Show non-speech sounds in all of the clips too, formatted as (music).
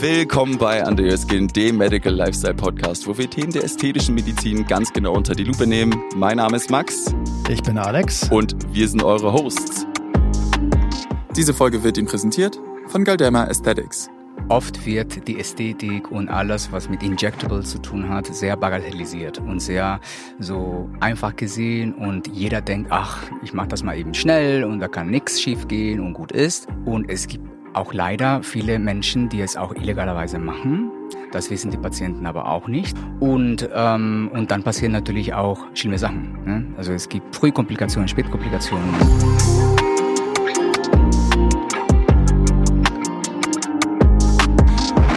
Willkommen bei Under Your Skin, dem Medical Lifestyle Podcast, wo wir Themen der ästhetischen Medizin ganz genau unter die Lupe nehmen. Mein Name ist Max. Ich bin Alex. Und wir sind eure Hosts. Diese Folge wird Ihnen präsentiert von Galderma Aesthetics. Oft wird die Ästhetik und alles, was mit Injectable zu tun hat, sehr bagatellisiert und sehr so einfach gesehen und jeder denkt, ach, ich mache das mal eben schnell und da kann nichts schief gehen und gut ist. Und es gibt auch leider viele Menschen, die es auch illegalerweise machen. Das wissen die Patienten aber auch nicht. Und, ähm, und dann passieren natürlich auch schlimme Sachen. Ne? Also es gibt Frühkomplikationen, Spätkomplikationen.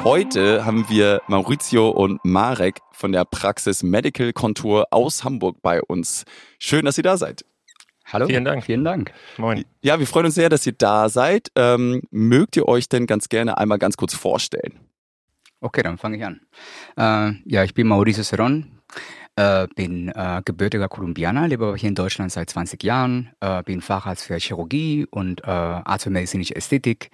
Heute haben wir Maurizio und Marek von der Praxis Medical Contour aus Hamburg bei uns. Schön, dass ihr da seid. Hallo. Vielen Dank. Vielen Dank. Moin. Ja, wir freuen uns sehr, dass ihr da seid. Ähm, mögt ihr euch denn ganz gerne einmal ganz kurz vorstellen? Okay, dann fange ich an. Äh, ja, ich bin Mauricio Seron, äh, bin äh, gebürtiger Kolumbianer, lebe aber hier in Deutschland seit 20 Jahren, äh, bin Facharzt für Chirurgie und äh, Arzt für medizinische Ästhetik.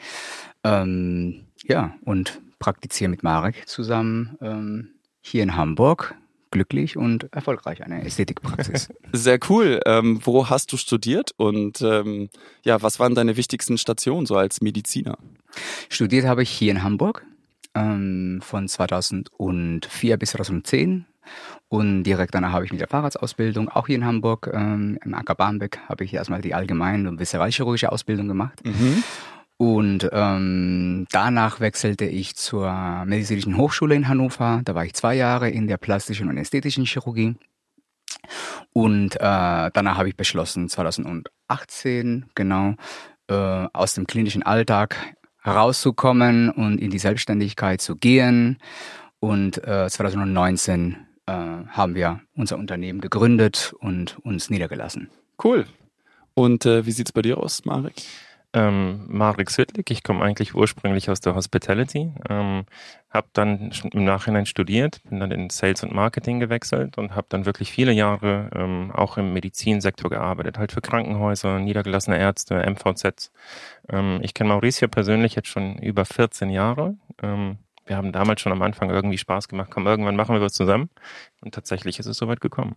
Ähm, ja, und praktiziere mit Marek zusammen ähm, hier in Hamburg glücklich und erfolgreich eine Ästhetikpraxis. (laughs) Sehr cool. Ähm, wo hast du studiert und ähm, ja, was waren deine wichtigsten Stationen so als Mediziner? Studiert habe ich hier in Hamburg ähm, von 2004 bis 2010 und direkt danach habe ich mit der Fahrradsausbildung auch hier in Hamburg ähm, im Acker Barmbek habe ich erstmal die allgemeine und viszeralchirurgische Ausbildung gemacht. Mhm. Und ähm, danach wechselte ich zur Medizinischen Hochschule in Hannover. Da war ich zwei Jahre in der plastischen und ästhetischen Chirurgie. Und äh, danach habe ich beschlossen, 2018 genau äh, aus dem klinischen Alltag herauszukommen und in die Selbstständigkeit zu gehen. Und äh, 2019 äh, haben wir unser Unternehmen gegründet und uns niedergelassen. Cool. Und äh, wie sieht's bei dir aus, Marek? Ähm, Marek Südlik. Ich komme eigentlich ursprünglich aus der Hospitality, ähm, habe dann im Nachhinein studiert, bin dann in Sales und Marketing gewechselt und habe dann wirklich viele Jahre ähm, auch im Medizinsektor gearbeitet, halt für Krankenhäuser, niedergelassene Ärzte, MVZs. Ähm, ich kenne Mauricio persönlich jetzt schon über 14 Jahre. Ähm, wir haben damals schon am Anfang irgendwie Spaß gemacht, komm, irgendwann machen wir was zusammen. Und tatsächlich ist es soweit gekommen.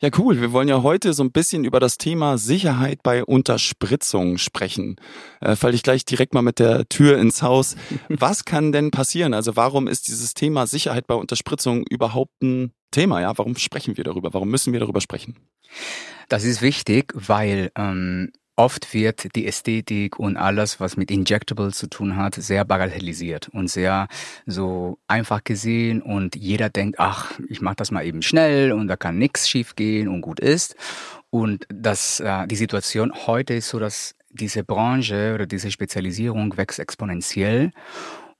Ja, cool. Wir wollen ja heute so ein bisschen über das Thema Sicherheit bei Unterspritzung sprechen. Äh, fall ich gleich direkt mal mit der Tür ins Haus. (laughs) Was kann denn passieren? Also warum ist dieses Thema Sicherheit bei Unterspritzung überhaupt ein Thema? Ja, warum sprechen wir darüber? Warum müssen wir darüber sprechen? Das ist wichtig, weil ähm, Oft wird die Ästhetik und alles, was mit Injectable zu tun hat, sehr bagatellisiert und sehr so einfach gesehen und jeder denkt, ach, ich mache das mal eben schnell und da kann nichts schief gehen und gut ist. Und das, äh, die Situation heute ist so, dass diese Branche oder diese Spezialisierung wächst exponentiell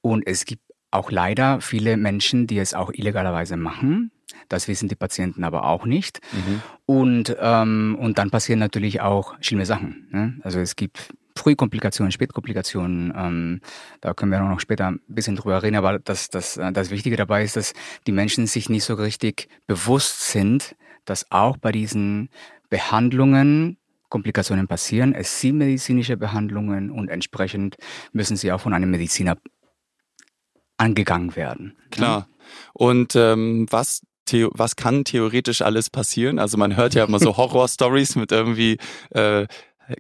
und es gibt auch leider viele Menschen, die es auch illegalerweise machen. Das wissen die Patienten aber auch nicht. Mhm. Und, ähm, und dann passieren natürlich auch schlimme Sachen. Ne? Also es gibt Frühkomplikationen, Spätkomplikationen, ähm, da können wir noch später ein bisschen drüber reden, aber das, das, äh, das Wichtige dabei ist, dass die Menschen sich nicht so richtig bewusst sind, dass auch bei diesen Behandlungen Komplikationen passieren. Es sind medizinische Behandlungen und entsprechend müssen sie auch von einem Mediziner angegangen werden. Klar. Und ähm, was The was kann theoretisch alles passieren? Also man hört ja immer so (laughs) Horror-Stories mit irgendwie äh,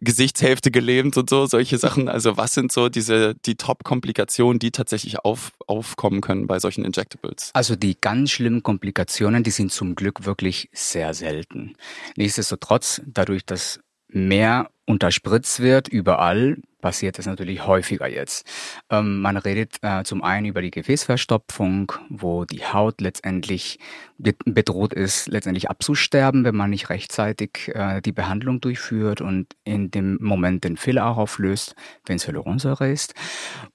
Gesichtshälfte gelähmt und so, solche Sachen. Also was sind so diese die Top-Komplikationen, die tatsächlich auf, aufkommen können bei solchen Injectables? Also die ganz schlimmen Komplikationen, die sind zum Glück wirklich sehr selten. Nichtsdestotrotz, dadurch, dass mehr unterspritzt wird überall, passiert das natürlich häufiger jetzt. Ähm, man redet äh, zum einen über die Gefäßverstopfung, wo die Haut letztendlich bedroht ist, letztendlich abzusterben, wenn man nicht rechtzeitig äh, die Behandlung durchführt und in dem Moment den Filler auch auflöst, wenn es Hyaluronsäure ist.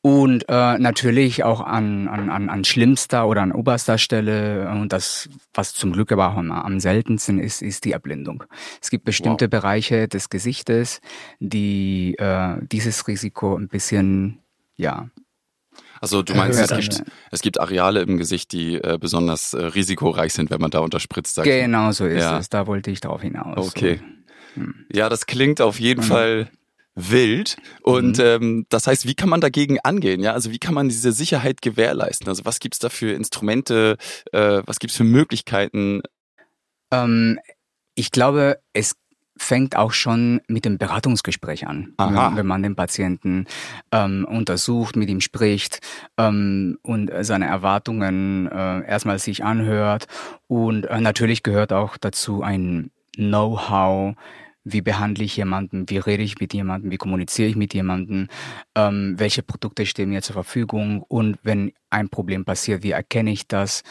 Und äh, natürlich auch an, an, an, an schlimmster oder an oberster Stelle, und das, was zum Glück aber auch am, am seltensten ist, ist die Erblindung. Es gibt bestimmte wow. Bereiche des Gesichtes, die äh, dieses Risiko ein bisschen, ja. Also du meinst, es gibt, es gibt Areale im Gesicht, die äh, besonders äh, risikoreich sind, wenn man da unterspritzt. Sag genau so ist ja. es. Da wollte ich darauf hinaus. Okay. So. Hm. Ja, das klingt auf jeden mhm. Fall wild. Und mhm. ähm, das heißt, wie kann man dagegen angehen? Ja, also wie kann man diese Sicherheit gewährleisten? Also was gibt's da für Instrumente? Äh, was gibt's für Möglichkeiten? Ähm, ich glaube, es fängt auch schon mit dem Beratungsgespräch an, Aha. wenn man den Patienten ähm, untersucht, mit ihm spricht ähm, und seine Erwartungen äh, erstmal sich anhört. Und äh, natürlich gehört auch dazu ein Know-how, wie behandle ich jemanden, wie rede ich mit jemandem, wie kommuniziere ich mit jemandem, ähm, welche Produkte stehen mir zur Verfügung und wenn ein Problem passiert, wie erkenne ich das?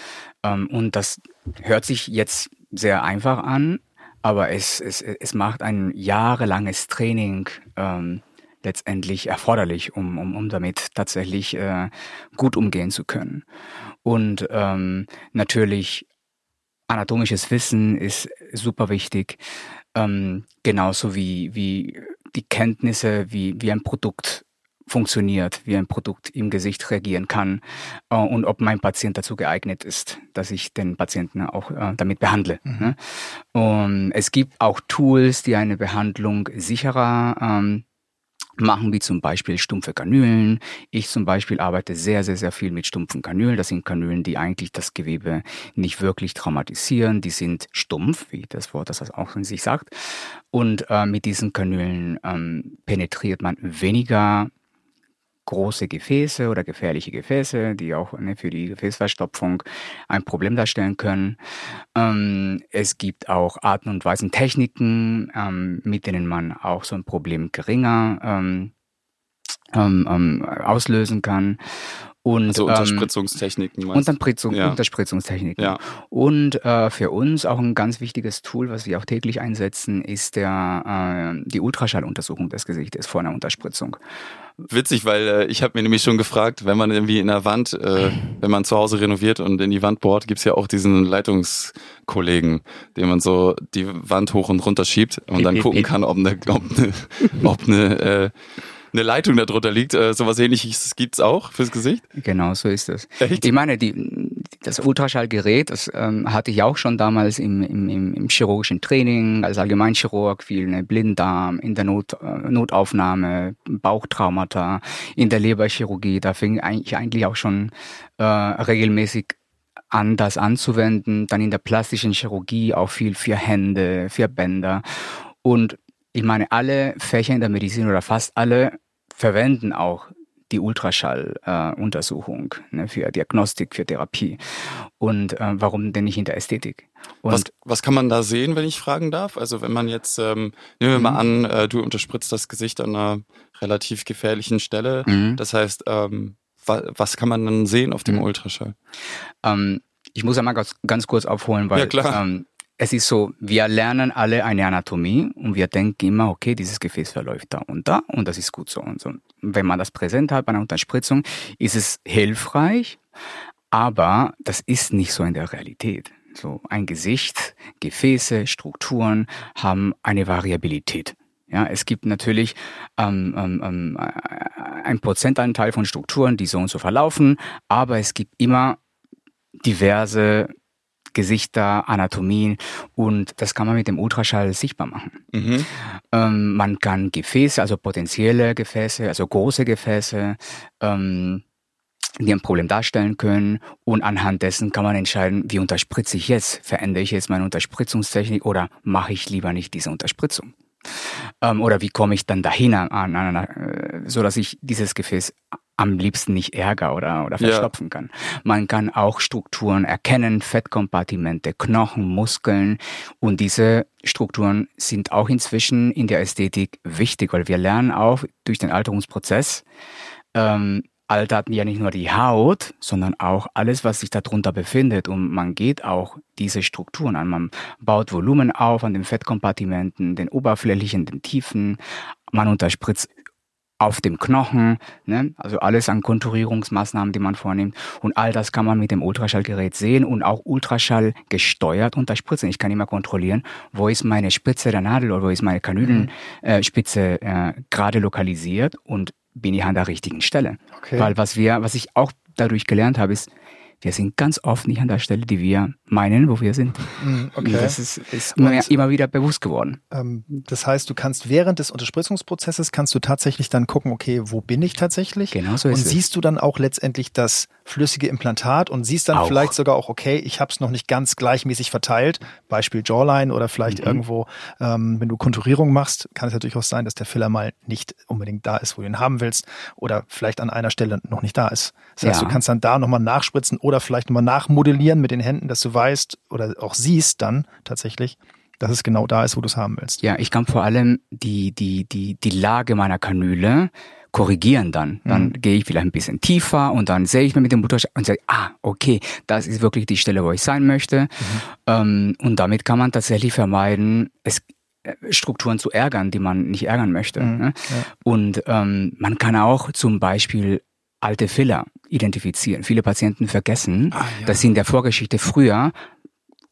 Ähm, und das hört sich jetzt sehr einfach an, aber es, es, es macht ein jahrelanges Training ähm, letztendlich erforderlich, um, um, um damit tatsächlich äh, gut umgehen zu können. Und ähm, natürlich anatomisches Wissen ist super wichtig, ähm, genauso wie, wie die Kenntnisse, wie, wie ein Produkt funktioniert, wie ein Produkt im Gesicht reagieren kann äh, und ob mein Patient dazu geeignet ist, dass ich den Patienten auch äh, damit behandle. Mhm. Ne? Und es gibt auch Tools, die eine Behandlung sicherer ähm, machen, wie zum Beispiel stumpfe Kanülen. Ich zum Beispiel arbeite sehr, sehr, sehr viel mit stumpfen Kanülen. Das sind Kanülen, die eigentlich das Gewebe nicht wirklich traumatisieren. Die sind stumpf, wie das Wort das auch in sich sagt. Und äh, mit diesen Kanülen ähm, penetriert man weniger große Gefäße oder gefährliche Gefäße, die auch ne, für die Gefäßverstopfung ein Problem darstellen können. Ähm, es gibt auch Arten und Weisen, Techniken, ähm, mit denen man auch so ein Problem geringer ähm, ähm, ähm auslösen kann. Und, also Unterspritzungstechniken. Ähm, Unterspritzung, ja. Unterspritzungstechniken. Ja. Und äh, für uns auch ein ganz wichtiges Tool, was wir auch täglich einsetzen, ist der, äh, die Ultraschalluntersuchung des Gesichtes vor einer Unterspritzung. Witzig, weil äh, ich habe mir nämlich schon gefragt, wenn man irgendwie in der Wand, äh, wenn man zu Hause renoviert und in die Wand bohrt, gibt's ja auch diesen Leitungskollegen, den man so die Wand hoch und runter schiebt und dann gucken kann, ob eine, ob eine, ob eine äh, eine Leitung da drunter liegt. Äh, sowas ähnliches gibt's auch fürs Gesicht? Genau, so ist. Echt? Ich meine, die, das Ultraschallgerät, das ähm, hatte ich auch schon damals im, im, im, im chirurgischen Training, als Allgemeinchirurg, viel ne, Blinddarm, in der Not, äh, Notaufnahme, Bauchtraumata, in der Leberchirurgie. Da fing ich eigentlich auch schon äh, regelmäßig an, das anzuwenden. Dann in der plastischen Chirurgie auch viel für Hände, für Bänder. Und ich meine, alle Fächer in der Medizin oder fast alle verwenden auch die Ultraschalluntersuchung äh, ne, für Diagnostik, für Therapie. Und äh, warum denn nicht in der Ästhetik? Und was, was kann man da sehen, wenn ich fragen darf? Also wenn man jetzt, ähm, nehmen wir mal mhm. an, äh, du unterspritzt das Gesicht an einer relativ gefährlichen Stelle. Mhm. Das heißt, ähm, wa was kann man dann sehen auf dem mhm. Ultraschall? Ähm, ich muss einmal ganz, ganz kurz aufholen, weil ja, ähm, es ist so, wir lernen alle eine Anatomie und wir denken immer, okay, dieses Gefäß verläuft da und da und das ist gut so und so. Wenn man das präsent hat bei einer Unterspritzung, ist es hilfreich, aber das ist nicht so in der Realität. So ein Gesicht, Gefäße, Strukturen haben eine Variabilität. Ja, es gibt natürlich ähm, ähm, ähm ein Prozentanteil von Strukturen, die so und so verlaufen, aber es gibt immer diverse Gesichter, Anatomien und das kann man mit dem Ultraschall sichtbar machen. Mhm. Ähm, man kann Gefäße, also potenzielle Gefäße, also große Gefäße, ähm, die ein Problem darstellen können und anhand dessen kann man entscheiden, wie unterspritze ich jetzt? Verändere ich jetzt meine Unterspritzungstechnik oder mache ich lieber nicht diese Unterspritzung? Ähm, oder wie komme ich dann dahin an, an, an, äh, so dass ich dieses Gefäß am liebsten nicht ärger oder, oder verstopfen ja. kann. Man kann auch Strukturen erkennen, Fettkompartimente, Knochen, Muskeln und diese Strukturen sind auch inzwischen in der Ästhetik wichtig, weil wir lernen auch durch den Alterungsprozess, ähm, altert ja nicht nur die Haut, sondern auch alles, was sich darunter befindet. Und man geht auch diese Strukturen an. Man baut Volumen auf an den Fettkompartimenten, den oberflächlichen, den tiefen. Man unterspritzt auf dem Knochen, ne? also alles an Konturierungsmaßnahmen, die man vornimmt. Und all das kann man mit dem Ultraschallgerät sehen und auch Ultraschall gesteuert unterspritzen. Ich kann immer kontrollieren, wo ist meine Spitze der Nadel oder wo ist meine Kanülenspitze mhm. äh, äh, gerade lokalisiert und bin ich an der richtigen Stelle. Okay. Weil was wir, was ich auch dadurch gelernt habe, ist, wir sind ganz oft nicht an der Stelle, die wir meinen, wo wir sind. Mhm, okay. Das ist, ist immer, Und- immer wieder bewusst geworden. Ähm, das heißt, du kannst während des Unterspritzungsprozesses kannst du tatsächlich dann gucken, okay, wo bin ich tatsächlich? Genau so und ist es. siehst du dann auch letztendlich das flüssige Implantat und siehst dann Auch. vielleicht sogar auch, okay, ich habe es noch nicht ganz gleichmäßig verteilt, Beispiel Jawline oder vielleicht Mhm. irgendwo, ähm, wenn du Konturierung machst, kann es ja durchaus sein, dass der Filler mal nicht unbedingt da ist, wo du ihn haben willst oder vielleicht an einer Stelle noch nicht da ist. Das heißt, Ja. du kannst dann da nochmal nachspritzen oder vielleicht nochmal nachmodellieren mit den Händen, dass du weißt oder auch siehst dann tatsächlich, dass es genau da ist, wo du es haben willst. Ja, ich kann vor allem die, die, die, die Lage meiner Kanüle korrigieren dann. Dann Mhm. gehe ich vielleicht ein bisschen tiefer und dann sehe ich mir mit dem Ultraschall und sage, ah, okay, das ist wirklich die Stelle, wo ich sein möchte. Mhm. Ähm, und damit kann man tatsächlich vermeiden, es äh, Strukturen zu ärgern, die man nicht ärgern möchte. Mhm, Ne? ja. Und ähm, man kann auch zum Beispiel alte Filler identifizieren. Viele Patienten vergessen, Ah, ja. dass sie in der Vorgeschichte früher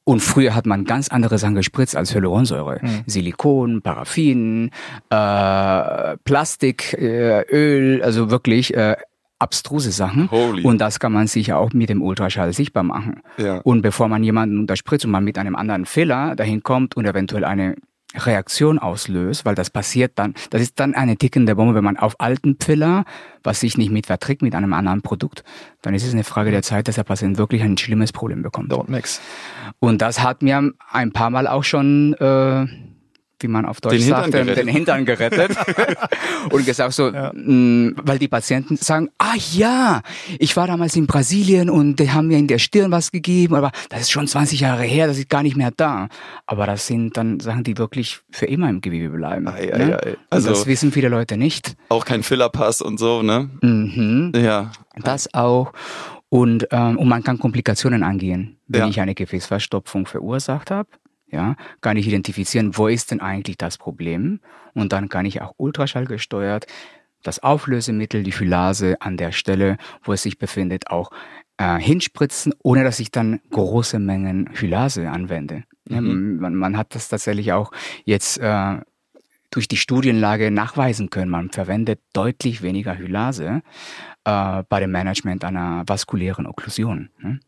und früher hat man ganz andere Sachen gespritzt als Hyaluronsäure. Mhm. Silikon, Paraffin, äh, Plastik, äh, Öl, also wirklich äh, abstruse Sachen. Holy. Und das kann man sich auch mit dem Ultraschall sichtbar machen. ja. Und bevor man jemanden unterspritzt und man mit einem anderen Fehler dahin kommt und eventuell eine Reaktion auslöst, weil das passiert dann, das ist dann eine tickende Bombe, wenn man auf alten Filler, was sich nicht mit verträgt mit einem anderen Produkt, dann ist es eine Frage der Zeit, dass der Patient wirklich ein schlimmes Problem bekommt. Don't mix. Und das hat mir ein paar Mal auch schon, äh, wie man auf Deutsch Den Hintern sagt, gerettet. den Hintern gerettet. (laughs) und gesagt so, Ja. mh, weil die Patienten sagen, ah ja, ich war damals in Brasilien und die haben mir in der Stirn was gegeben, aber das ist schon 20 Jahre her, das ist gar nicht mehr da. Aber das sind dann Sachen, die wirklich für immer im Gewebe bleiben. Ei, ei, ne? ei. Also- das wissen viele Leute nicht. Auch kein Fillerpass und so, ne? Mhm. Ja. Das auch. Und, ähm, und man kann Komplikationen angehen. Wenn Ja. ich eine Gefäßverstopfung verursacht habe, ja, kann ich identifizieren, wo ist denn eigentlich das Problem? Und dann kann ich auch ultraschallgesteuert das Auflösemittel, die Phyllase an der Stelle, wo es sich befindet, auch äh, hinspritzen, ohne dass ich dann große Mengen Phyllase anwende. Mhm. man, man hat das tatsächlich auch jetzt äh, durch die Studienlage nachweisen können. Man verwendet deutlich weniger Hylase äh, bei dem Management einer vaskulären Okklusion. Ne?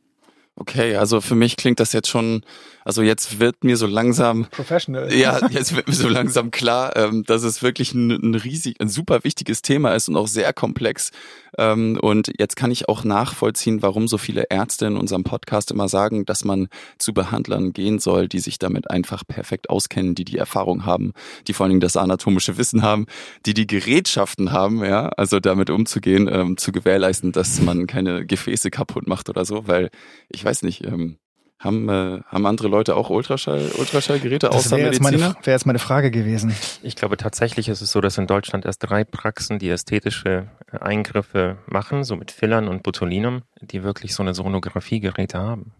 Okay, also für mich klingt das jetzt schon, also jetzt wird mir so langsam Professional. Ja, (laughs) jetzt wird mir so langsam klar, ähm, dass es wirklich ein, ein riesig, ein super wichtiges Thema ist und auch sehr komplex. Ähm, und jetzt kann ich auch nachvollziehen, warum so viele Ärzte in unserem Podcast immer sagen, dass man zu Behandlern gehen soll, die sich damit einfach perfekt auskennen, die die Erfahrung haben, die vor allen Dingen das anatomische Wissen haben, die die Gerätschaften haben, ja, also damit umzugehen, ähm, zu gewährleisten, dass man keine Gefäße kaputt macht oder so, weil ich weiß nicht, ähm, haben, äh, haben andere Leute auch Ultraschall, Ultraschallgeräte Das außer wäre jetzt, meine, Mediziner? wäre jetzt meine Frage gewesen. Ich glaube tatsächlich ist es so, dass in Deutschland erst drei Praxen, die ästhetische äh, Eingriffe machen, so mit Fillern und Botulinum, die wirklich so eine Sonographiegeräte haben.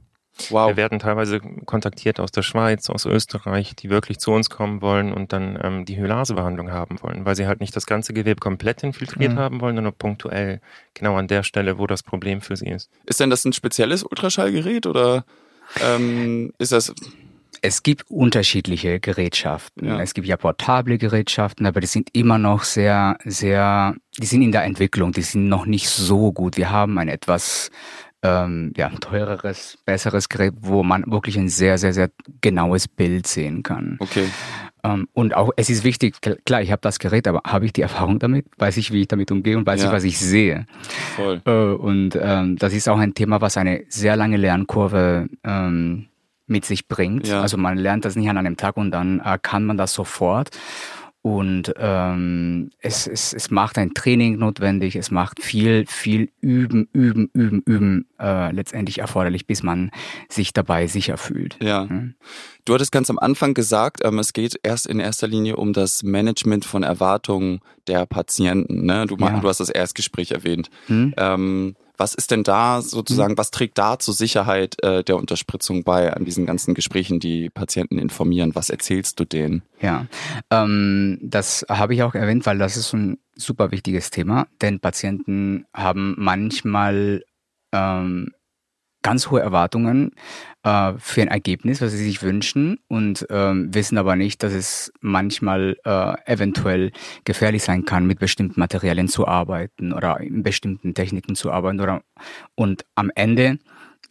Wow. Wir werden teilweise kontaktiert aus der Schweiz, aus Österreich, die wirklich zu uns kommen wollen und dann ähm, die Hylasebehandlung haben wollen, weil sie halt nicht das ganze Gewebe komplett infiltriert Mhm. haben wollen, sondern nur punktuell genau an der Stelle, wo das Problem für sie ist. Ist denn das ein spezielles Ultraschallgerät oder ähm, ist das? Es gibt unterschiedliche Gerätschaften. Ja. Es gibt ja portable Gerätschaften, aber die sind immer noch sehr, sehr, die sind in der Entwicklung, die sind noch nicht so gut. Wir haben ein etwas ähm, ja, teureres, besseres Gerät, wo man wirklich ein sehr, sehr, sehr genaues Bild sehen kann. Okay. Ähm, und auch, es ist wichtig, kl- klar, ich habe das Gerät, aber habe ich die Erfahrung damit? Weiß ich, wie ich damit umgehe und weiß Ja. ich, was ich sehe? Voll. Äh, und ähm, das ist auch ein Thema, was eine sehr lange Lernkurve ähm, mit sich bringt. Ja. Also man lernt das nicht an einem Tag und dann äh, kann man das sofort. Und ähm, es, es, es macht ein Training notwendig, es macht viel, viel Üben, Üben, Üben, Üben äh, letztendlich erforderlich, bis man sich dabei sicher fühlt. Ja. Hm? Du hattest ganz am Anfang gesagt, ähm, es geht erst in erster Linie um das Management von Erwartungen der Patienten. Ne? Du, Ja. du hast das Erstgespräch erwähnt. Hm? Ähm, was ist denn da sozusagen, was trägt da zur Sicherheit äh, der Unterspritzung bei an diesen ganzen Gesprächen, die Patienten informieren? Was erzählst du denen? Ja, ähm, das habe ich auch erwähnt, weil das ist ein super wichtiges Thema, denn Patienten haben manchmal ähm, ganz hohe Erwartungen äh, für ein Ergebnis, was sie sich wünschen und ähm, wissen aber nicht, dass es manchmal äh, eventuell gefährlich sein kann, mit bestimmten Materialien zu arbeiten oder in bestimmten Techniken zu arbeiten oder und am Ende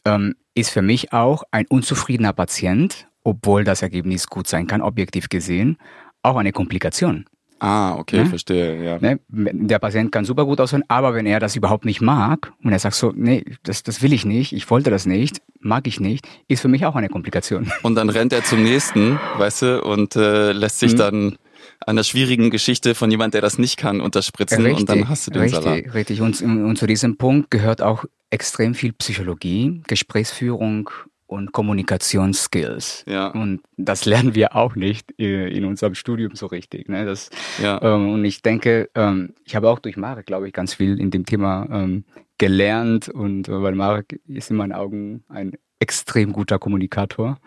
ähm, ist für mich auch ein unzufriedener Patient, obwohl das Ergebnis gut sein kann, objektiv gesehen, auch eine Komplikation. Ah, okay, ne? verstehe, ja. Ne? Der Patient kann super gut aussehen, aber wenn er das überhaupt nicht mag und er sagt so, nee, das, das will ich nicht, ich wollte das nicht, mag ich nicht, ist für mich auch eine Komplikation. (laughs) Und dann rennt er zum nächsten, weißt du, und äh, lässt sich mhm. dann an der schwierigen Geschichte von jemand, der das nicht kann, unterspritzen richtig, und dann hast du den richtig, Salat. Richtig, und, und zu diesem Punkt gehört auch extrem viel Psychologie, Gesprächsführung und Kommunikationsskills. Ja. Und das lernen wir auch nicht in unserem Studium so richtig. Ne? Das, ja. ähm, und ich denke, ähm, ich habe auch durch Marek, glaube ich, ganz viel in dem Thema ähm, gelernt und äh, weil Marek ist in meinen Augen ein extrem guter Kommunikator.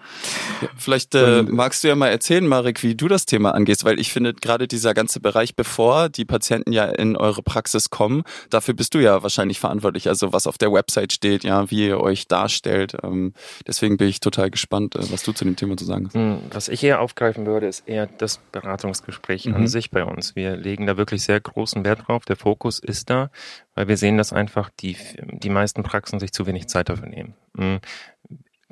Ja, vielleicht äh, magst du ja mal erzählen, Marek, wie du das Thema angehst, weil ich finde gerade dieser ganze Bereich, bevor die Patienten ja in eure Praxis kommen, dafür bist du ja wahrscheinlich verantwortlich. Also was auf der Website steht, ja, wie ihr euch darstellt. Ähm, deswegen bin ich total gespannt, äh, was du zu dem Thema zu sagen hast. Hm, was ich eher aufgreifen würde, ist eher das Beratungsgespräch mhm. an sich bei uns. Wir legen da wirklich sehr großen Wert drauf. Der Fokus ist da, weil wir sehen, dass einfach die, die meisten Praxen sich zu wenig Zeit dafür nehmen. Hm,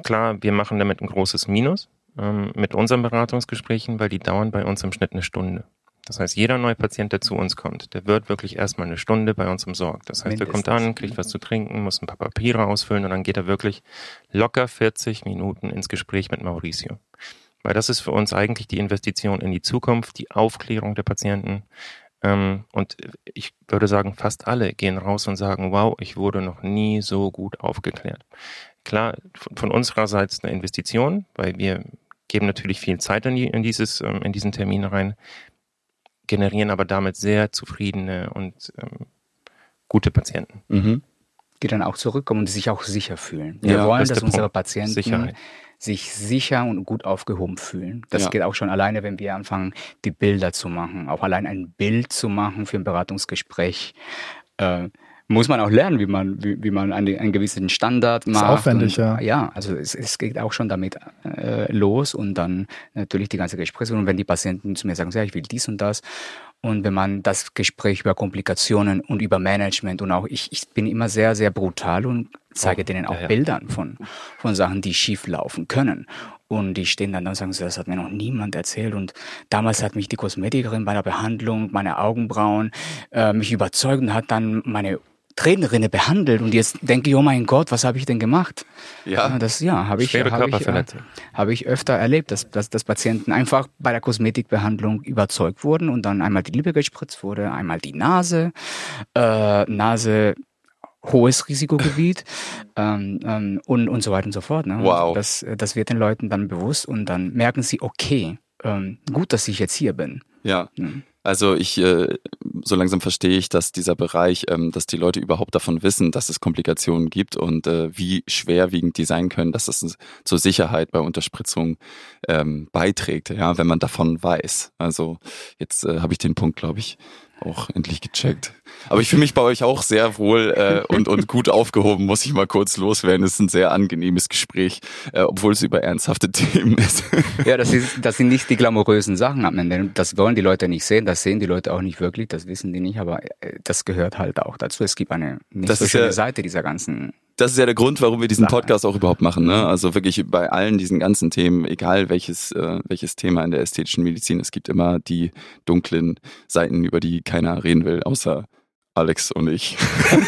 Klar, wir machen damit ein großes Minus ähm, mit unseren Beratungsgesprächen, weil die dauern bei uns im Schnitt eine Stunde. Das heißt, jeder neue Patient, der zu uns kommt, der wird wirklich erstmal eine Stunde bei uns umsorgt. Das heißt, er kommt an, kriegt was zu trinken, muss ein paar Papiere ausfüllen und dann geht er wirklich locker 40 Minuten ins Gespräch mit Mauricio. Weil das ist für uns eigentlich die Investition in die Zukunft, die Aufklärung der Patienten. Ähm, und ich würde sagen, fast alle gehen raus und sagen, wow, ich wurde noch nie so gut aufgeklärt klar von unsererseits eine Investition, weil wir geben natürlich viel Zeit in, die, in, dieses, ähm, in diesen Termin rein, generieren aber damit sehr zufriedene und ähm, gute Patienten. Mhm. Die dann auch zurückkommen und sich auch sicher fühlen. Wir ja, wollen, dass unsere Punkt. Patienten Sicherheit. sich sicher und gut aufgehoben fühlen. Das ja. geht auch schon alleine, wenn wir anfangen, die Bilder zu machen. Auch allein ein Bild zu machen für ein Beratungsgespräch. Äh, muss man auch lernen, wie man, wie, wie man einen, einen gewissen Standard macht. Ist aufwendig, und, ja. Ja, also es, es geht auch schon damit äh, los und dann natürlich die ganze Gespräche. Und wenn die Patienten zu mir sagen, ja, ich will dies und das. Und wenn man das Gespräch über Komplikationen und über Management und auch ich, ich bin immer sehr, sehr brutal und zeige oh, denen auch ja, ja. Bildern von, von Sachen, die schief laufen können. Und die stehen dann da und sagen so, das hat mir noch niemand erzählt. Und damals hat mich die Kosmetikerin bei der Behandlung, meine Augenbrauen, äh, mich überzeugt und hat dann meine Trainerinnen behandelt und jetzt denke ich, oh mein Gott, was habe ich denn gemacht? Ja, das ja, habe ich, hab ich, äh, hab ich öfter erlebt, dass, dass, dass Patienten einfach bei der Kosmetikbehandlung überzeugt wurden und dann einmal die Lippe gespritzt wurde, einmal die Nase, äh, Nase hohes Risikogebiet (laughs) ähm, ähm, und, und so weiter und so fort. Ne? Wow. Das, das wird den Leuten dann bewusst und dann merken sie, okay, ähm, gut, dass ich jetzt hier bin. Ja. Mhm. Also ich, äh, so langsam verstehe ich, dass dieser Bereich, ähm, dass die Leute überhaupt davon wissen, dass es Komplikationen gibt und äh, wie schwerwiegend die sein können, dass das zur Sicherheit bei Unterspritzung ähm, beiträgt, ja, wenn man davon weiß. Also jetzt äh, habe ich den Punkt, glaube ich, auch endlich gecheckt. Aber ich fühle mich bei euch auch sehr wohl äh, und, und gut aufgehoben, muss ich mal kurz loswerden. Es ist ein sehr angenehmes Gespräch, äh, obwohl es über ernsthafte (laughs) Themen ist. Ja, das, ist, das sind nicht die glamourösen Sachen am Ende. Das wollen die Leute nicht sehen, das sehen die Leute auch nicht wirklich, das wissen die nicht, aber äh, das gehört halt auch dazu. Es gibt eine nicht das so schöne ja, Seite dieser ganzen das ist ja der Grund, warum wir diesen Podcast auch überhaupt machen. Ne? Also wirklich bei allen diesen ganzen Themen, egal welches, äh, welches Thema in der ästhetischen Medizin, es gibt immer die dunklen Seiten, über die keiner reden will, außer Alex und ich.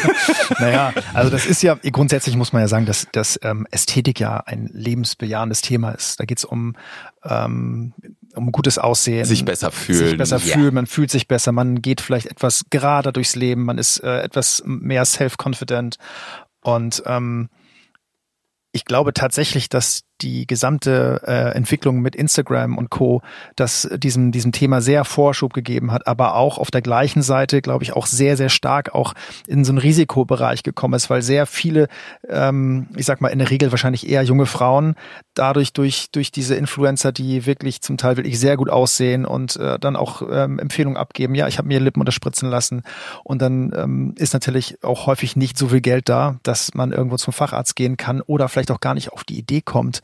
(laughs) naja, also das ist ja, grundsätzlich muss man ja sagen, dass, dass ähm, Ästhetik ja ein lebensbejahendes Thema ist. Da geht's um, ähm, um gutes Aussehen. Sich besser fühlen. Sich besser yeah. fühlen, man fühlt sich besser, man geht vielleicht etwas gerader durchs Leben, man ist äh, etwas mehr self-confident. Und ähm, ich glaube tatsächlich, dass die gesamte äh, Entwicklung mit Instagram und Co. das diesem diesem Thema sehr Vorschub gegeben hat, aber auch auf der gleichen Seite, glaube ich, auch sehr sehr stark auch in so einen Risikobereich gekommen ist, weil sehr viele, ähm, ich sag mal in der Regel wahrscheinlich eher junge Frauen dadurch durch durch diese Influencer, die wirklich zum Teil wirklich sehr gut aussehen und äh, dann auch ähm, Empfehlungen abgeben. Ja, ich habe mir Lippen unterspritzen lassen und dann ähm, ist natürlich auch häufig nicht so viel Geld da, dass man irgendwo zum Facharzt gehen kann oder vielleicht auch gar nicht auf die Idee kommt,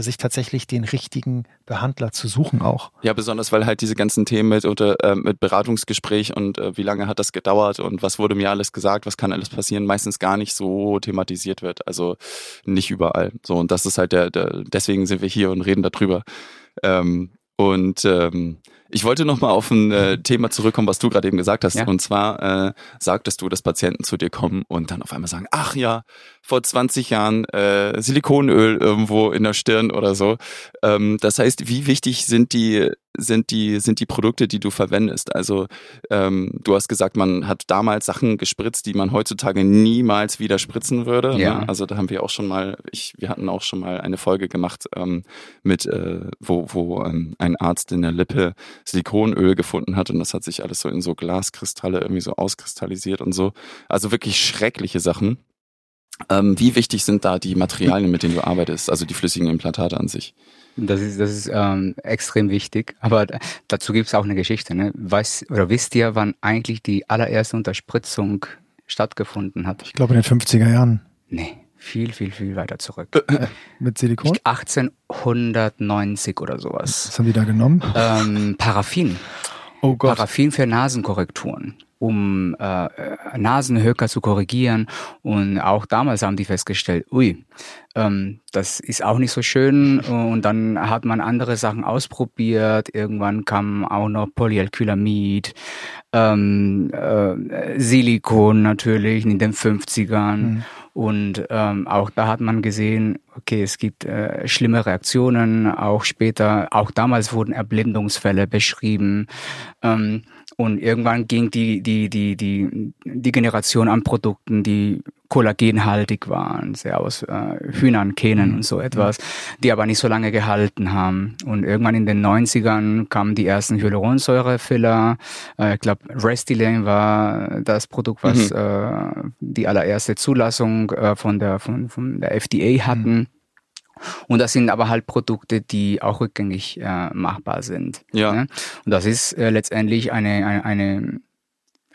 sich tatsächlich den richtigen Behandler zu suchen auch. Ja, besonders weil halt diese ganzen Themen mit, oder, äh, mit Beratungsgespräch und äh, wie lange hat das gedauert und was wurde mir alles gesagt, was kann alles passieren, meistens gar nicht so thematisiert wird. Also nicht überall. So, und das ist halt der, der deswegen sind wir hier und reden darüber. Ähm, und ähm, ich wollte noch mal auf ein äh, Thema zurückkommen, was du gerade eben gesagt hast. Ja. Und zwar äh, sagtest du, dass Patienten zu dir kommen und dann auf einmal sagen, ach ja, vor 20 Jahren äh, Silikonöl irgendwo in der Stirn oder so. Ähm, das heißt, wie wichtig sind die sind die sind die Produkte, die du verwendest? Also ähm, du hast gesagt, man hat damals Sachen gespritzt, die man heutzutage niemals wieder spritzen würde. Ne? Ja. Ne? Also da haben wir auch schon mal, ich, wir hatten auch schon mal eine Folge gemacht ähm, mit, äh, wo wo ähm, ein Arzt in der Lippe Silikonöl gefunden hat und das hat sich alles so in so Glaskristalle irgendwie so auskristallisiert und so. Also wirklich schreckliche Sachen. Ähm, wie wichtig sind da die Materialien, mit denen du arbeitest, also die flüssigen Implantate an sich? Das ist, das ist ähm, extrem wichtig. Aber dazu gibt es auch eine Geschichte. Ne? Weiß, oder wisst ihr, wann eigentlich die allererste Unterspritzung stattgefunden hat? Ich glaube in den 50er Jahren. Nee, viel, viel, viel weiter zurück. Äh, mit Silikon? 1890 oder sowas. Was haben die da genommen? Ähm, Paraffin. Oh Gott. Paraffin für Nasenkorrekturen um äh, Nasenhöcker zu korrigieren. Und auch damals haben die festgestellt, ui, ähm, das ist auch nicht so schön. Und dann hat man andere Sachen ausprobiert. Irgendwann kam auch noch Polyalkylamid, ähm, äh, Silikon natürlich in den 50ern. Mhm. Und ähm, auch da hat man gesehen, okay, es gibt äh, schlimme Reaktionen, auch später, auch damals wurden Erblindungsfälle beschrieben. Ähm, und irgendwann ging die, die, die, die, die Generation an Produkten, die kollagenhaltig waren, sehr aus äh, Hühnern, Kähnen mhm. und so etwas, die aber nicht so lange gehalten haben. Und irgendwann in den 90ern kamen die ersten Hyaluronsäure-Filler. Äh, ich glaube, Restylane war das Produkt, was mhm. äh, die allererste Zulassung äh, von, der, von, von der FDA hatten. Mhm. Und das sind aber halt Produkte, die auch rückgängig äh, machbar sind. Ja. Ne? Und das ist äh, letztendlich eine, eine, eine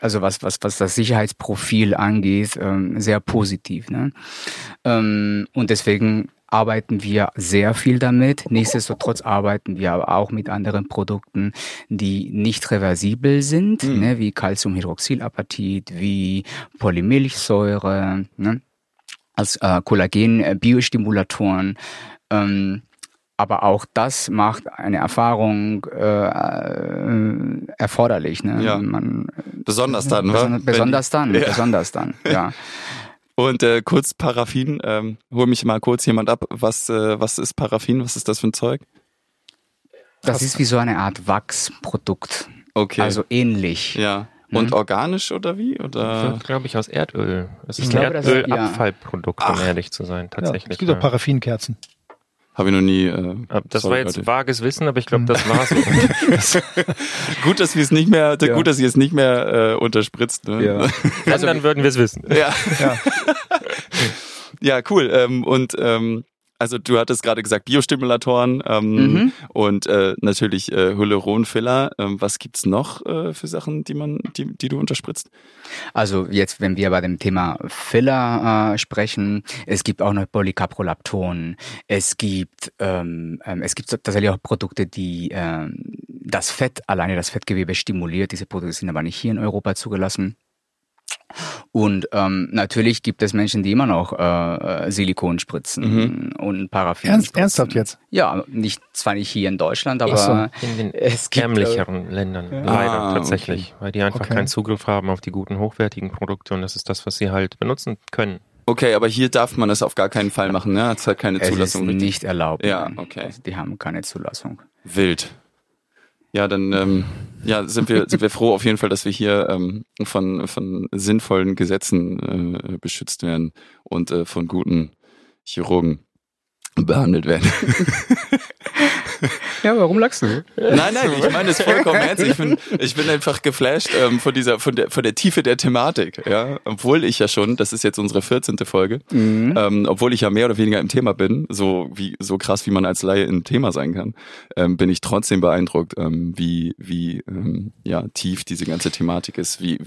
also was, was, was das Sicherheitsprofil angeht, ähm, sehr positiv. Ne? Ähm, und deswegen arbeiten wir sehr viel damit. Nichtsdestotrotz arbeiten wir aber auch mit anderen Produkten, die nicht reversibel sind, mhm. ne, wie Calciumhydroxylapatit, wie Polymilchsäure. Ne? Als äh, Kollagen-Biostimulatoren. Ähm, aber auch das macht eine Erfahrung äh, äh, erforderlich. Ne? Ja. Man, besonders dann, besonders, besonders dann, ja. besonders dann, (laughs) ja. Und äh, kurz Paraffin, ähm, hol mich mal kurz jemand ab. Was, äh, was ist Paraffin? Was ist das für ein Zeug? Das Hast ist wie so eine Art Wachsprodukt. Okay. Also ähnlich. Ja. Und mhm. organisch oder wie? Oder? glaube ich, aus Erdöl. Es ist ein Erdölabfallprodukt, ja. um ehrlich zu sein, tatsächlich. Ja, es gibt auch Paraffinkerzen. Habe ich noch nie. Äh, das war jetzt Leute. vages Wissen, aber ich glaube, das war so. (laughs) gut, dass wir es nicht mehr, ja. gut, dass ihr es nicht mehr äh, unterspritzt. Ne? Ja. Also dann würden wir es wissen. Ja. ja. (laughs) ja, cool. Ähm, und ähm, also du hattest gerade gesagt Biostimulatoren ähm, mhm. und äh, natürlich äh, Hyaluronfiller. Ähm, was gibt's noch äh, für Sachen, die man, die, die du unterspritzt? Also jetzt, wenn wir bei dem Thema Filler äh, sprechen, es gibt auch noch Polycaprolapton. Es gibt ähm, ähm, es gibt tatsächlich auch Produkte, die ähm, das Fett alleine das Fettgewebe stimuliert. Diese Produkte sind aber nicht hier in Europa zugelassen. Und ähm, natürlich gibt es Menschen, die immer noch äh, äh Silikon spritzen mhm. und Paraffin. Ernst, ernsthaft jetzt? Ja, nicht zwar nicht hier in Deutschland, aber so. in den (laughs) es gibt, ärmlicheren äh, Ländern ja. leider ah, tatsächlich, okay. weil die einfach okay. keinen Zugriff haben auf die guten hochwertigen Produkte und das ist das, was sie halt benutzen können. Okay, aber hier darf man es auf gar keinen Fall machen, ne? Es hat keine Zulassung. Es ist nicht erlaubt. Ja, okay. Also die haben keine Zulassung. Wild. Ja, dann ähm, ja, sind wir sind wir froh auf jeden Fall, dass wir hier ähm, von von sinnvollen Gesetzen äh, beschützt werden und äh, von guten Chirurgen behandelt werden. (laughs) (laughs) ja, warum lachst du? Nein, nein, ich meine es vollkommen ernst. Ich bin, ich bin einfach geflasht ähm, von dieser, von der, von der Tiefe der Thematik. Ja, obwohl ich ja schon, das ist jetzt unsere 14. Folge, mhm. ähm, obwohl ich ja mehr oder weniger im Thema bin, so wie so krass wie man als Laie im Thema sein kann, ähm, bin ich trotzdem beeindruckt, ähm, wie wie ähm, ja tief diese ganze Thematik ist, wie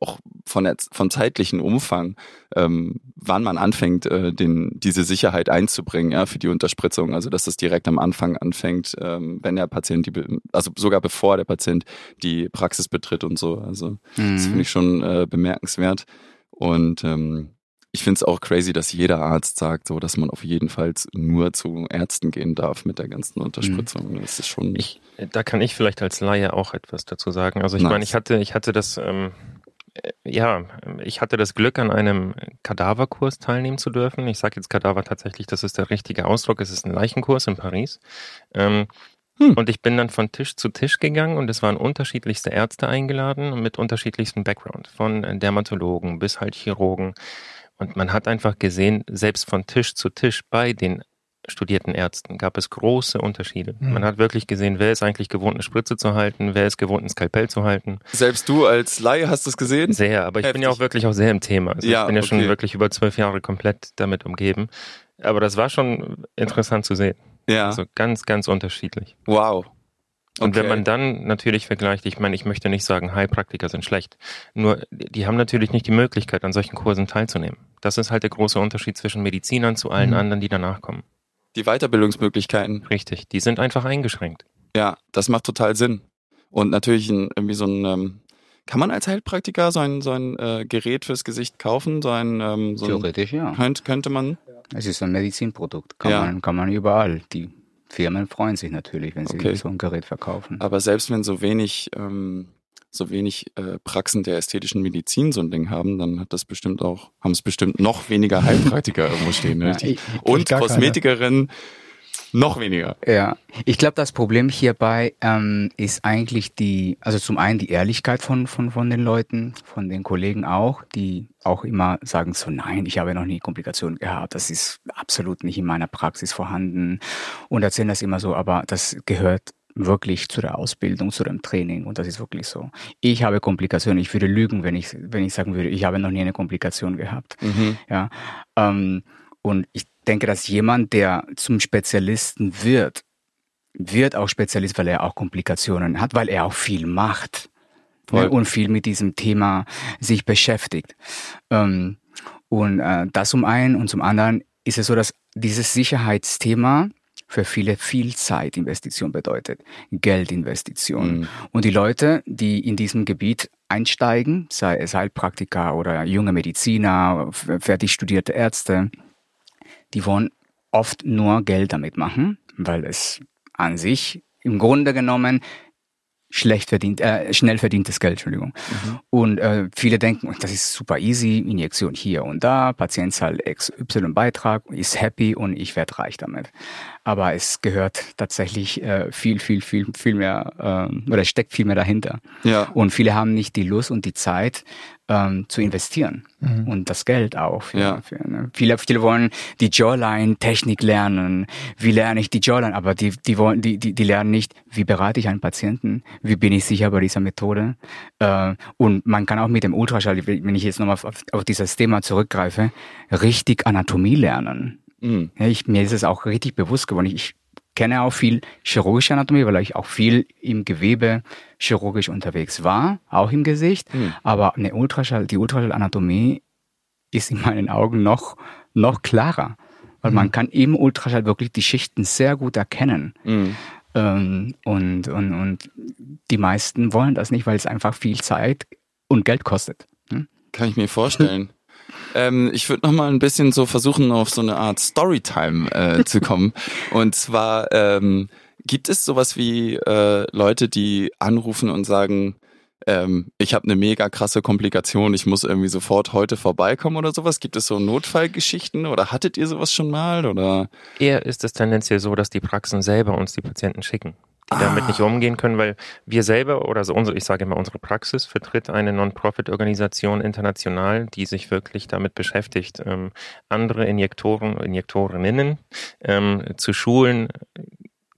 auch von der, von zeitlichen Umfang, ähm, wann man anfängt, äh, den diese Sicherheit einzubringen, ja, für die Unterspritzung. Also dass das direkt am Anfang anfängt, ähm, wenn der Patient die, also sogar bevor der Patient die Praxis betritt und so. Also mhm. das finde ich schon äh, bemerkenswert. Und ähm, ich finde es auch crazy, dass jeder Arzt sagt, so, dass man auf jeden Fall nur zu Ärzten gehen darf mit der ganzen Unterspritzung. Mhm. Das ist schon. Ich, da kann ich vielleicht als Laie auch etwas dazu sagen. Also ich nice. meine, ich hatte, ich hatte das, ähm, äh, ja, ich hatte das Glück, an einem Kadaverkurs teilnehmen zu dürfen. Ich sage jetzt Kadaver tatsächlich, das ist der richtige Ausdruck. Es ist ein Leichenkurs in Paris. Ähm, hm. Und ich bin dann von Tisch zu Tisch gegangen und es waren unterschiedlichste Ärzte eingeladen mit unterschiedlichstem Background, von Dermatologen bis halt Chirurgen. Und man hat einfach gesehen, selbst von Tisch zu Tisch bei den studierten Ärzten gab es große Unterschiede. Mhm. Man hat wirklich gesehen, wer ist eigentlich gewohnt, eine Spritze zu halten, wer ist gewohnt, ein Skalpell zu halten. Selbst du als Laie hast es gesehen? Sehr, aber ich Heftig. bin ja auch wirklich auch sehr im Thema. Also ja, ich bin ja okay. schon wirklich über zwölf Jahre komplett damit umgeben. Aber das war schon interessant zu sehen. Ja. Also ganz, ganz unterschiedlich. Wow. Und okay. wenn man dann natürlich vergleicht, ich meine, ich möchte nicht sagen, Heilpraktiker sind schlecht. Nur, die haben natürlich nicht die Möglichkeit, an solchen Kursen teilzunehmen. Das ist halt der große Unterschied zwischen Medizinern zu allen mhm. anderen, die danach kommen. Die Weiterbildungsmöglichkeiten. Richtig, die sind einfach eingeschränkt. Ja, das macht total Sinn. Und natürlich ein, irgendwie so ein, ähm, kann man als Heilpraktiker so ein, so ein äh, Gerät fürs Gesicht kaufen? So ein, ähm, so Theoretisch, ein, ja. Könnte, könnte man? Es ist ein Medizinprodukt, kann, ja. man, kann man überall. Die Firmen freuen sich natürlich, wenn sie okay. so ein Gerät verkaufen. Aber selbst wenn so wenig, ähm, so wenig äh, Praxen der ästhetischen Medizin so ein Ding haben, dann hat das bestimmt auch, haben es bestimmt noch weniger Heilpraktiker (laughs) irgendwo stehen. Ne? Ja, Und Kosmetikerinnen. Noch weniger. Ja, ich glaube, das Problem hierbei ähm, ist eigentlich die, also zum einen die Ehrlichkeit von, von, von den Leuten, von den Kollegen auch, die auch immer sagen so, nein, ich habe noch nie Komplikationen gehabt, das ist absolut nicht in meiner Praxis vorhanden und erzählen das immer so, aber das gehört wirklich zu der Ausbildung, zu dem Training und das ist wirklich so. Ich habe Komplikationen, ich würde lügen, wenn ich, wenn ich sagen würde, ich habe noch nie eine Komplikation gehabt. Mhm. Ja, ähm, und ich denke, dass jemand, der zum Spezialisten wird, wird auch Spezialist, weil er auch Komplikationen hat, weil er auch viel macht ne, und viel mit diesem Thema sich beschäftigt. Ähm, und äh, das zum einen und zum anderen ist es so, dass dieses Sicherheitsthema für viele viel Zeitinvestition bedeutet, Geldinvestition. Mhm. Und die Leute, die in diesem Gebiet einsteigen, sei es Heilpraktiker oder junge Mediziner, fertig studierte Ärzte, die wollen oft nur Geld damit machen, weil es an sich im Grunde genommen schlecht verdient, äh, schnell verdientes Geld, Entschuldigung. Mhm. Und äh, viele denken, das ist super easy, Injektion hier und da, Patient zahlt XY Beitrag, ist happy und ich werde reich damit. Aber es gehört tatsächlich äh, viel, viel, viel, viel mehr, äh, oder steckt viel mehr dahinter. Ja. Und viele haben nicht die Lust und die Zeit, ähm, zu investieren mhm. und das Geld auch. Für, ja. für, ne? viele, viele wollen die Jawline-Technik lernen. Wie lerne ich die Jawline? Aber die, die wollen, die, die, die lernen nicht, wie berate ich einen Patienten? Wie bin ich sicher bei dieser Methode? Äh, und man kann auch mit dem Ultraschall, wenn ich jetzt nochmal auf, auf dieses Thema zurückgreife, richtig Anatomie lernen. Mhm. Ja, ich, mir ist es auch richtig bewusst geworden. Ich, kenne auch viel chirurgische Anatomie, weil ich auch viel im Gewebe chirurgisch unterwegs war, auch im Gesicht. Mhm. Aber eine Ultraschall, die Ultraschallanatomie ist in meinen Augen noch, noch klarer. Weil mhm. man kann im Ultraschall wirklich die Schichten sehr gut erkennen. Mhm. Ähm, und, und, und die meisten wollen das nicht, weil es einfach viel Zeit und Geld kostet. Hm? Kann ich mir vorstellen. Ähm, ich würde noch mal ein bisschen so versuchen, auf so eine Art Storytime äh, zu (laughs) kommen. Und zwar ähm, gibt es sowas wie äh, Leute, die anrufen und sagen, ähm, ich habe eine mega krasse Komplikation, ich muss irgendwie sofort heute vorbeikommen oder sowas? Gibt es so Notfallgeschichten oder hattet ihr sowas schon mal? Oder? Eher ist es tendenziell so, dass die Praxen selber uns die Patienten schicken die ah. damit nicht umgehen können, weil wir selber oder so unsere, ich sage immer, unsere Praxis vertritt eine Non-Profit-Organisation international, die sich wirklich damit beschäftigt, ähm, andere Injektoren, Injektorinnen ähm, zu schulen,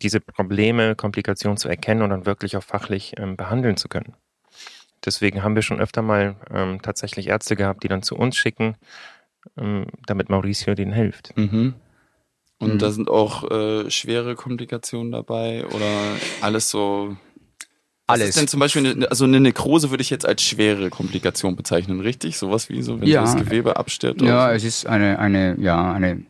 diese Probleme, Komplikationen zu erkennen und dann wirklich auch fachlich ähm, behandeln zu können. Deswegen haben wir schon öfter mal ähm, tatsächlich Ärzte gehabt, die dann zu uns schicken, ähm, damit Mauricio denen hilft. Mhm. Und Mhm. da sind auch äh, schwere Komplikationen dabei oder alles so. Was Alles. ist denn zum Beispiel eine, also eine Nekrose würde ich jetzt als schwere Komplikation bezeichnen, richtig? Sowas wie so, wenn Ja. das Gewebe abstirbt. Ja, oder es ist eine, eine, ja, eine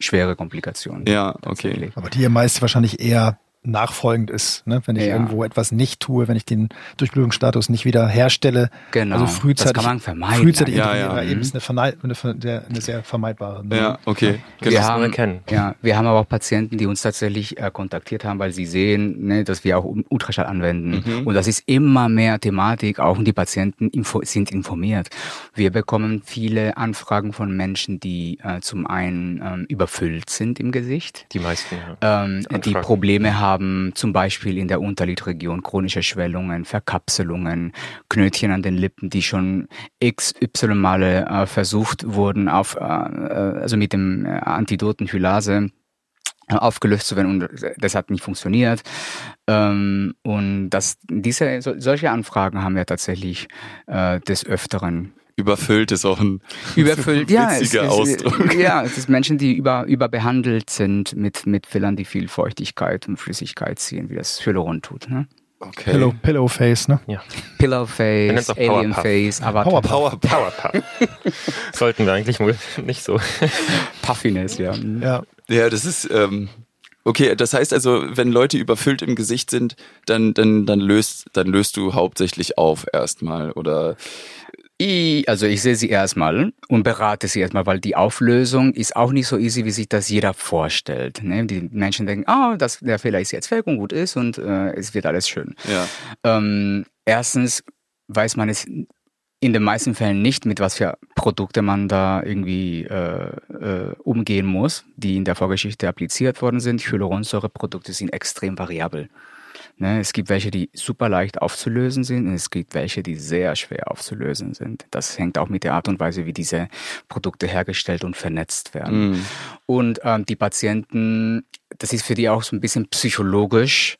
schwere Komplikation. so. ja, okay. Aber die ja meist wahrscheinlich eher nachfolgend ist, ne? wenn ich Ja. irgendwo etwas nicht tue, wenn ich den Durchblutungsstatus nicht wieder herstelle. Genau. Also frühzeitig, das kann man vermeiden. frühzeitig Ja, ja. eben ist eine, eine, eine sehr vermeidbare. ne? Ja, okay. Wir Genau. haben, erkennen. ja, wir haben aber auch Patienten, die uns tatsächlich äh, kontaktiert haben, weil sie sehen, ne, dass wir auch Ultraschall anwenden. Mhm. Und das ist immer mehr Thematik, auch und die Patienten info sind informiert. Wir bekommen viele Anfragen von Menschen, die äh, zum einen ähm, überfüllt sind im Gesicht, Die meisten, ja. ähm, die. Probleme haben, zum Beispiel in der Unterlidregion, chronische Schwellungen, Verkapselungen, Knötchen an den Lippen, die schon XY Male äh, versucht wurden, auf, äh, äh, also mit dem äh, Antidoten Hylase äh, aufgelöst zu werden und das hat nicht funktioniert. Ähm, und das, diese, so, solche Anfragen haben wir tatsächlich äh, des Öfteren Überfüllt ist auch ein (laughs) überfüllt. ja, es, witziger es, Ausdruck. ja, es ist Menschen, die über, überbehandelt sind mit, mit Fillern, die viel Feuchtigkeit und Flüssigkeit ziehen, wie das Hyaluron tut. Ne? Okay. Pillow, Pillow Face, ne? Pillow Man nennt's Face, Alien Powerpuff. Face, aber Power, Powerpuff. (laughs) Sollten wir eigentlich wohl nicht so. Puffiness, ja. Ja. Ja, das ist ähm, okay. Das heißt also, wenn Leute überfüllt im Gesicht sind, dann dann dann löst dann löst du hauptsächlich auf erstmal oder Ich, also ich sehe sie erstmal und berate sie erstmal, weil die Auflösung ist auch nicht so easy, wie sich das jeder vorstellt. Ne? Die Menschen denken, ah, das, der Fehler ist jetzt weg und gut ist und äh, es wird alles schön. ja. Ähm, erstens weiß man es in den meisten Fällen nicht, mit was für Produkte man da irgendwie äh, äh, umgehen muss, die in der Vorgeschichte appliziert worden sind. Hyaluronsäureprodukte sind extrem variabel. Ne, es gibt welche, die super leicht aufzulösen sind und es gibt welche, die sehr schwer aufzulösen sind. Das hängt auch mit der Art und Weise, wie diese Produkte hergestellt und vernetzt werden. Mhm. Und ähm, die Patienten, das ist für die auch so ein bisschen psychologisch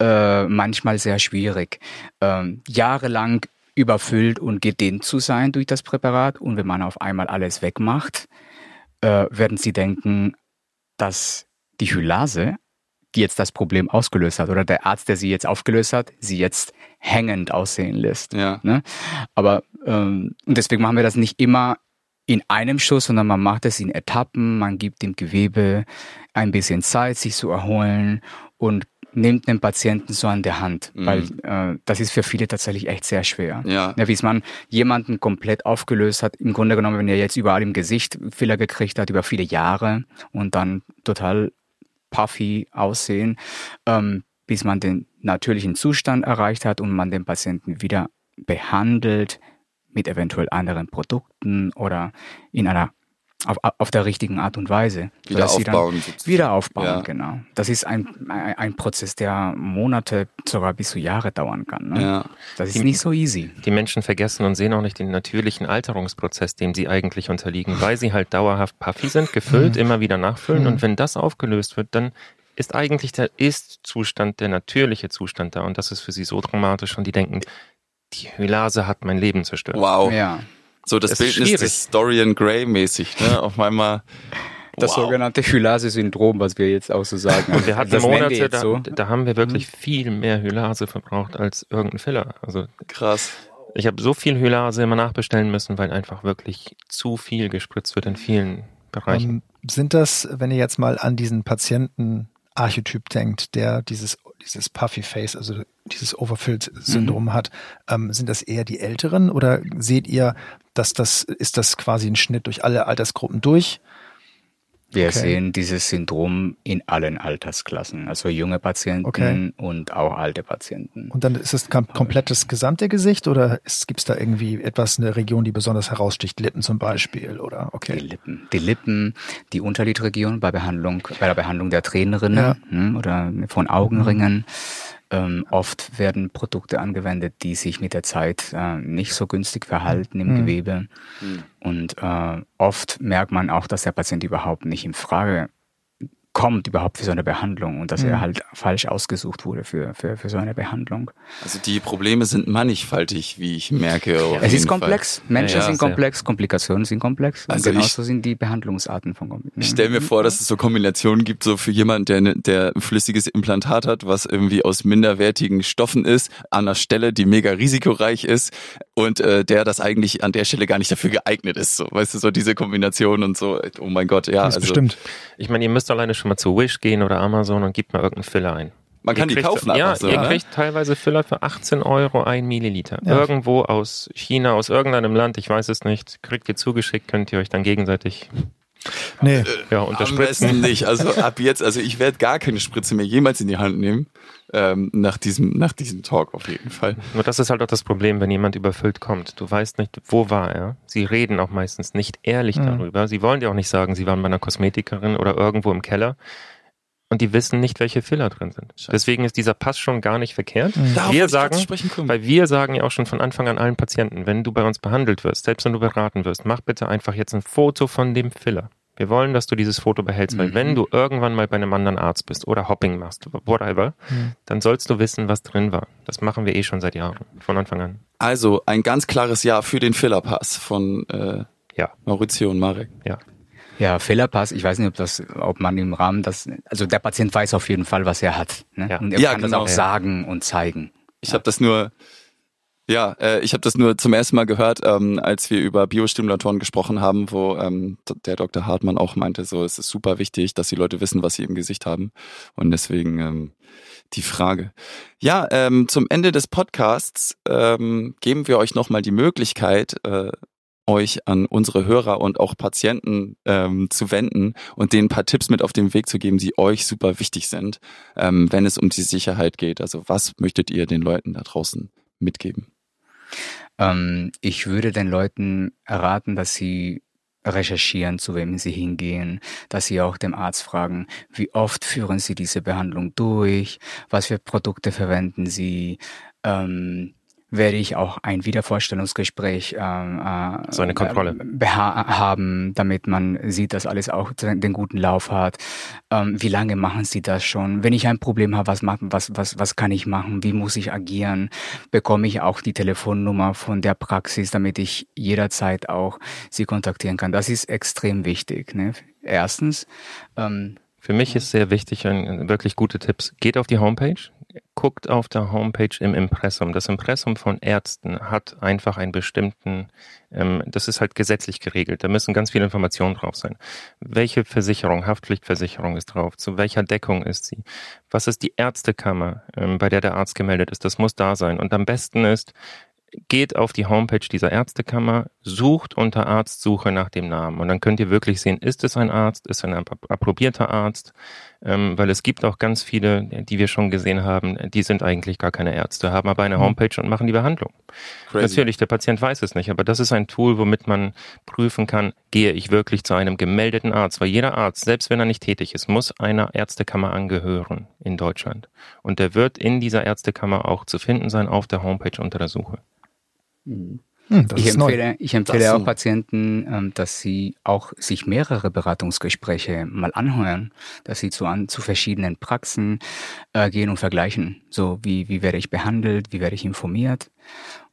äh, manchmal sehr schwierig. Ähm, jahrelang überfüllt und gedehnt zu sein durch das Präparat und wenn man auf einmal alles wegmacht, äh, werden sie denken, dass die Hylase, die jetzt das Problem ausgelöst hat, oder der Arzt, der sie jetzt aufgelöst hat, sie jetzt hängend aussehen lässt. Ja. Ne? Aber ähm, und deswegen machen wir das nicht immer in einem Schuss, sondern man macht es in Etappen, man gibt dem Gewebe ein bisschen Zeit, sich zu erholen und nimmt den Patienten so an der Hand, Mhm. weil äh, das ist für viele tatsächlich echt sehr schwer. Ja. Ja, wie man jemanden komplett aufgelöst hat, im Grunde genommen, wenn er jetzt überall im Gesicht Fehler gekriegt hat über viele Jahre und dann total puffy aussehen, ähm, bis man den natürlichen Zustand erreicht hat und man den Patienten wieder behandelt mit eventuell anderen Produkten oder in einer auf, auf der richtigen Art und Weise. Wieder sodass sie dann aufbauen. Wieder aufbauen, Ja. genau. Das ist ein, ein, Prozess, der Monate, sogar bis zu Jahre dauern kann. Ne? Ja. Das ist nicht so easy. Die Menschen vergessen und sehen auch nicht den natürlichen Alterungsprozess, dem sie eigentlich unterliegen, weil sie halt dauerhaft puffy sind, gefüllt, immer wieder nachfüllen. Und wenn das aufgelöst wird, dann ist eigentlich der Ist-Zustand der natürliche Zustand da. Und das ist für sie so dramatisch. Und die denken, die Hylase hat mein Leben zerstört. Wow. Ja. So das, Das ist Bildnis schwierig. des Dorian Gray mäßig, ne? Auf einmal. Das wow. sogenannte Hylase-Syndrom, was wir jetzt auch so sagen. Und wir hatten das wir Monate, jetzt da, so. da haben wir wirklich viel mehr Hylase verbraucht als irgendein Filler. Also Krass. ich habe so viel Hylase immer nachbestellen müssen, weil einfach wirklich zu viel gespritzt wird in vielen Bereichen. Ähm, sind das, wenn ihr jetzt mal an diesen Patienten-Archetyp denkt, der dieses, dieses Puffy Face, also dieses Overfilled-Syndrom hat, ähm, sind das eher die Älteren oder seht ihr, dass das, ist das quasi ein Schnitt durch alle Altersgruppen durch? Wir Okay. sehen dieses Syndrom in allen Altersklassen, also junge Patienten Okay. und auch alte Patienten. Und dann ist es kom komplett das gesamte Gesicht oder gibt es da irgendwie etwas, eine Region, die besonders heraussticht, Lippen zum Beispiel oder Die okay. Lippen, die Lippen, die Unterlidregion bei Behandlung, bei der Behandlung der Tränenrinne Ja. hm, oder von Augenringen. Ähm, oft werden Produkte angewendet, die sich mit der Zeit äh, nicht so günstig verhalten im Mhm. Gewebe. Und äh, oft merkt man auch, dass der Patient überhaupt nicht in Frage kommt überhaupt für so eine Behandlung und dass mhm. er halt falsch ausgesucht wurde für, für, für so eine Behandlung. Also die Probleme sind mannigfaltig, wie ich merke. Es ist komplex. Fall. Menschen ja, ja, sind komplex, Komplikationen sind komplex. Also und genauso ich, sind die Behandlungsarten von Komplikationen. Ich stelle mir vor, dass es so Kombinationen gibt, so für jemanden, der, ne, der ein flüssiges Implantat hat, was irgendwie aus minderwertigen Stoffen ist, an einer Stelle, die mega risikoreich ist und äh, der das eigentlich an der Stelle gar nicht dafür geeignet ist. So, weißt du, so diese Kombination und so. Oh mein Gott, ja. Das also, bestimmt. Ich meine, ihr müsst alleine schon mal zu Wish gehen oder Amazon und gebt mal irgendeinen Filler ein. Man kann ihr die kaufen einfach ja, so. Ihr ne? kriegt teilweise Filler für 18 Euro ein Milliliter. Ja. Irgendwo aus China, aus irgendeinem Land, ich weiß es nicht, kriegt ihr zugeschickt, könnt ihr euch dann gegenseitig Nee. Ja, unterspritzen. Am besten nicht. Also ab jetzt, also ich werde gar keine Spritze mehr jemals in die Hand nehmen. Ähm, nach diesem, nach diesem Talk auf jeden Fall. Nur das ist halt auch das Problem, wenn jemand überfüllt kommt. Du weißt nicht, wo war er. Sie reden auch meistens nicht ehrlich mhm. darüber. Sie wollen dir auch nicht sagen, sie waren bei einer Kosmetikerin oder irgendwo im Keller und die wissen nicht, welche Filler drin sind. Scheiße. Deswegen ist dieser Pass schon gar nicht verkehrt. Mhm. Wir sagen, weil wir sagen ja auch schon von Anfang an allen Patienten, wenn du bei uns behandelt wirst, selbst wenn du beraten wirst, mach bitte einfach jetzt ein Foto von dem Filler. Wir wollen, dass du dieses Foto behältst, weil mhm. wenn du irgendwann mal bei einem anderen Arzt bist oder Hopping machst, whatever, mhm. dann sollst du wissen, was drin war. Das machen wir eh schon seit Jahren, von Anfang an. Also ein ganz klares Ja für den Fillerpass von äh, ja. Maurizio und Marek. Ja. Ja, Fillerpass, ich weiß nicht, ob das, ob man im Rahmen das, also der Patient weiß auf jeden Fall, was er hat. Ne? Ja. Und er ja, kann genau. das auch sagen und zeigen. Ich ja. habe das nur ja, äh, ich habe das nur zum ersten Mal gehört, ähm, als wir über Biostimulatoren gesprochen haben, wo ähm, der Dr. Hartmann auch meinte, so es ist super wichtig, dass die Leute wissen, was sie im Gesicht haben. Und deswegen ähm, die Frage. Ja, ähm, zum Ende des Podcasts ähm, geben wir euch nochmal die Möglichkeit, äh, euch an unsere Hörer und auch Patienten ähm, zu wenden und denen ein paar Tipps mit auf den Weg zu geben, die euch super wichtig sind, ähm, wenn es um die Sicherheit geht. Also was möchtet ihr den Leuten da draußen mitgeben? Ähm, ich würde den Leuten erraten, dass sie recherchieren, zu wem sie hingehen, dass sie auch dem Arzt fragen, wie oft führen sie diese Behandlung durch, was für Produkte verwenden sie, ähm, werde ich auch ein Wiedervorstellungsgespräch ähm, äh, so eine Kontrolle haben, damit man sieht, dass alles auch den guten Lauf hat. Ähm, wie lange machen Sie das schon? Wenn ich ein Problem habe, was machen, was was was kann ich machen? Wie muss ich agieren? Bekomme ich auch die Telefonnummer von der Praxis, damit ich jederzeit auch Sie kontaktieren kann? Das ist extrem wichtig. Ne? Erstens. Ähm, für mich ist sehr wichtig, ein, wirklich gute Tipps. Geht auf die Homepage, guckt auf der Homepage im Impressum. Das Impressum von Ärzten hat einfach einen bestimmten, ähm, das ist halt gesetzlich geregelt. Da müssen ganz viele Informationen drauf sein. Welche Versicherung, Haftpflichtversicherung ist drauf? Zu welcher Deckung ist sie? Was ist die Ärztekammer, ähm, bei der der Arzt gemeldet ist? Das muss da sein. Und am besten ist, geht auf die Homepage dieser Ärztekammer, sucht unter Arztsuche nach dem Namen und dann könnt ihr wirklich sehen, ist es ein Arzt, ist es ein approbierter Arzt, ähm, weil es gibt auch ganz viele, die wir schon gesehen haben, die sind eigentlich gar keine Ärzte, haben aber eine mhm. Homepage und machen die Behandlung. Crazy. Natürlich, der Patient weiß es nicht, aber das ist ein Tool, womit man prüfen kann, gehe ich wirklich zu einem gemeldeten Arzt, weil jeder Arzt, selbst wenn er nicht tätig ist, muss einer Ärztekammer angehören in Deutschland und der wird in dieser Ärztekammer auch zu finden sein auf der Homepage unter der Suche. Mhm. Hm, ich, empfehle, ich empfehle auch Patienten, ähm, dass sie auch sich mehrere Beratungsgespräche mal anhören, dass sie zu, an, zu verschiedenen Praxen äh, gehen und vergleichen. So, wie, wie werde ich behandelt, wie werde ich informiert?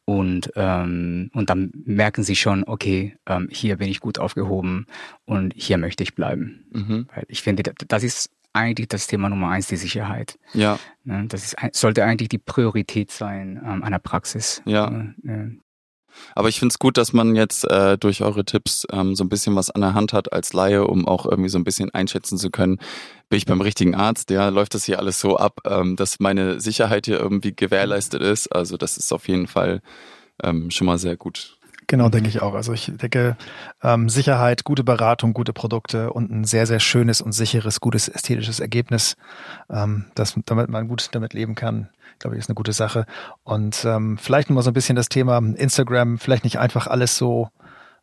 Und, ähm, und dann merken sie schon, okay, ähm, hier bin ich gut aufgehoben und hier möchte ich bleiben. Mhm. Weil ich finde, das ist eigentlich das Thema Nummer eins, die Sicherheit. Ja. Ne, das ist, sollte eigentlich die Priorität sein ähm, einer Praxis. Ja. Äh, aber ich finde es gut, dass man jetzt äh, durch eure Tipps ähm, so ein bisschen was an der Hand hat als Laie, um auch irgendwie so ein bisschen einschätzen zu können, bin ich beim richtigen Arzt, ja, läuft das hier alles so ab, ähm, dass meine Sicherheit hier irgendwie gewährleistet ist. Also das ist auf jeden Fall ähm, schon mal sehr gut. Genau, denke ich auch. Also ich denke, ähm, Sicherheit, gute Beratung, gute Produkte und ein sehr, sehr schönes und sicheres, gutes ästhetisches Ergebnis, ähm, das, damit man gut damit leben kann, glaube ich, ist eine gute Sache. Und ähm, vielleicht nochmal so ein bisschen das Thema Instagram, vielleicht nicht einfach alles so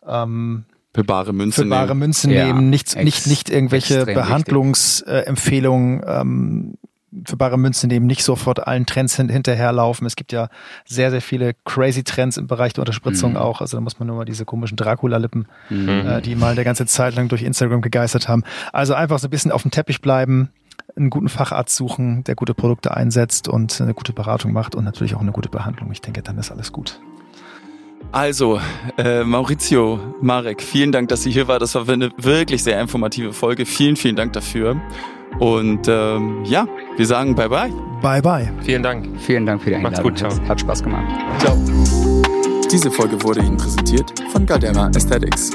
ähm, für bare Münze für bare nehmen. Münze ja, nehmen, nicht, nicht, nicht irgendwelche Behandlungsempfehlungen ähm, für bare Münze nehmen, nicht sofort allen Trends hin hinterherlaufen. Es gibt ja sehr, sehr viele crazy Trends im Bereich der Unterspritzung mhm. auch. Also da muss man nur mal diese komischen Dracula-Lippen, mhm. äh, die mal der ganze Zeit lang durch Instagram gegeistert haben. Also einfach so ein bisschen auf dem Teppich bleiben, einen guten Facharzt suchen, der gute Produkte einsetzt und eine gute Beratung macht und natürlich auch eine gute Behandlung. Ich denke, dann ist alles gut. Also, äh, Maurizio, Marek, vielen Dank, dass Sie hier war. Das war eine wirklich sehr informative Folge. Vielen, vielen Dank dafür. Und ähm, ja, wir sagen bye bye. Bye bye. Vielen Dank. Vielen Dank für die Einladung. Macht's gut, ciao. Hat Spaß gemacht. Ciao. Diese Folge wurde Ihnen präsentiert von Gardena Aesthetics.